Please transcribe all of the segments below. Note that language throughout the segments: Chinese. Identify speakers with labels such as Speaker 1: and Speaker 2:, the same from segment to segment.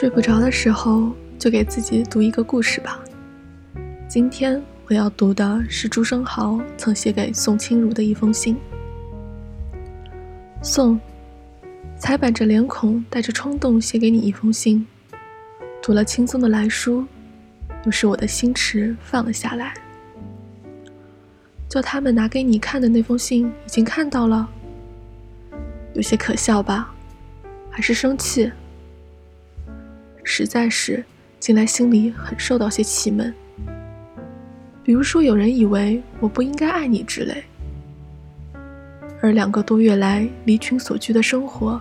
Speaker 1: 睡不着的时候，就给自己读一个故事吧。今天我要读的是朱生豪曾写给宋清如的一封信。宋，才板着脸孔，带着冲动写给你一封信，读了轻松的来书，又是我的心池放了下来。叫他们拿给你看的那封信，已经看到了，有些可笑吧？还是生气？实在是，近来心里很受到些气闷。比如说，有人以为我不应该爱你之类。而两个多月来离群所居的生活，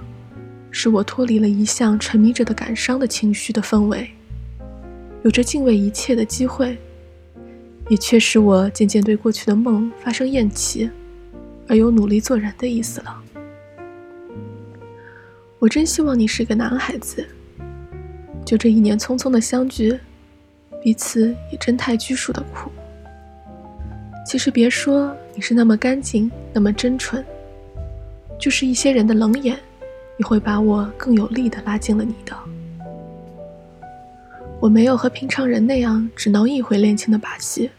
Speaker 1: 使我脱离了一向沉迷着的感伤的情绪的氛围，有着敬畏一切的机会，也确使我渐渐对过去的梦发生厌弃，而有努力做人的意思了。我真希望你是个男孩子。就这一年匆匆的相聚，彼此也真太拘束的苦。其实别说你是那么干净，那么真纯，就是一些人的冷眼，也会把我更有力的拉近了你的。我没有和平常人那样只闹一回恋情的把戏，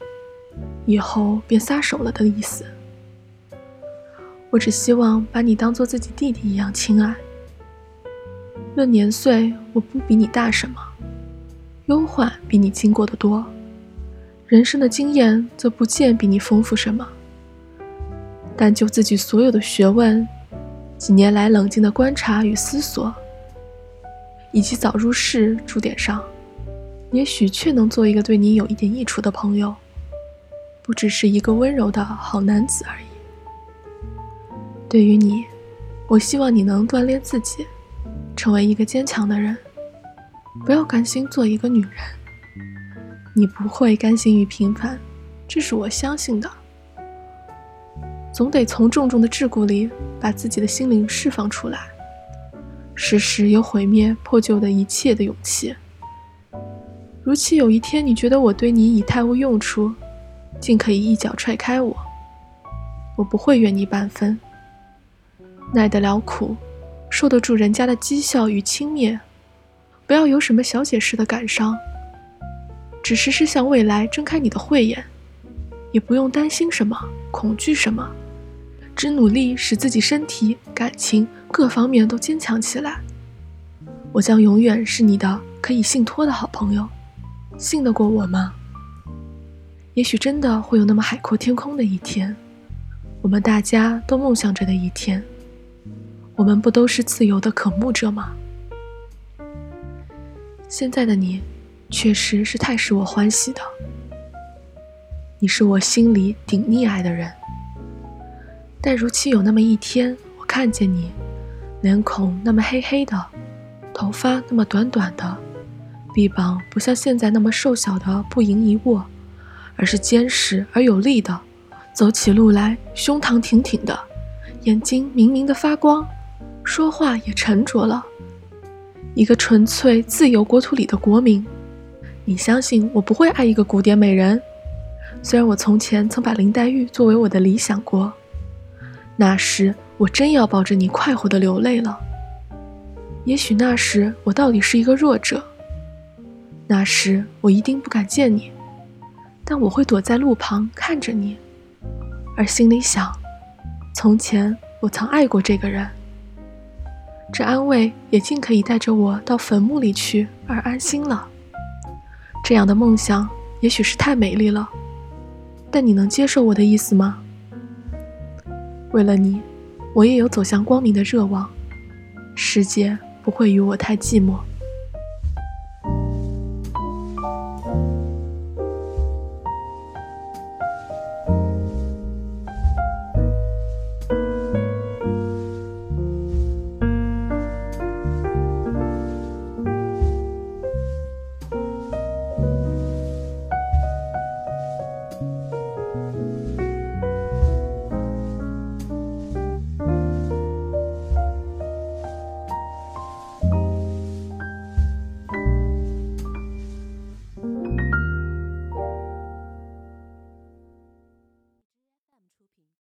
Speaker 1: 以后便撒手了的意思。我只希望把你当做自己弟弟一样亲爱。论年岁，我不比你大什么，忧患比你经过的多，人生的经验则不见比你丰富什么。但就自己所有的学问，几年来冷静的观察与思索，以及早入世诸点上，也许却能做一个对你有一点益处的朋友，不只是一个温柔的好男子而已。对于你，我希望你能锻炼自己。成为一个坚强的人，不要甘心做一个女人。你不会甘心于平凡，这是我相信的。总得从重重的桎梏里把自己的心灵释放出来，时时有毁灭破旧的一切的勇气。如其有一天你觉得我对你已太无用处，竟可以一脚踹开我，我不会怨你半分，耐得了苦。受得住人家的讥笑与轻蔑，不要有什么小姐式的感伤，只时时向未来睁开你的慧眼，也不用担心什么，恐惧什么，只努力使自己身体、感情各方面都坚强起来。我将永远是你的可以信托的好朋友，信得过我吗？也许真的会有那么海阔天空的一天，我们大家都梦想着的一天。我们不都是自由的渴慕者吗？现在的你，确实是太使我欢喜的。你是我心里顶溺爱的人。但如期有那么一天，我看见你，脸孔那么黑黑的，头发那么短短的，臂膀不像现在那么瘦小的不盈一握，而是坚实而有力的，走起路来胸膛挺挺的，眼睛明明的发光。说话也沉着了，一个纯粹自由国土里的国民，你相信我不会爱一个古典美人？虽然我从前曾把林黛玉作为我的理想过，那时我真要抱着你快活的流泪了。也许那时我到底是一个弱者，那时我一定不敢见你，但我会躲在路旁看着你，而心里想：从前我曾爱过这个人。这安慰也尽可以带着我到坟墓里去而安心了。这样的梦想也许是太美丽了，但你能接受我的意思吗？为了你，我也有走向光明的热望。世界不会与我太寂寞。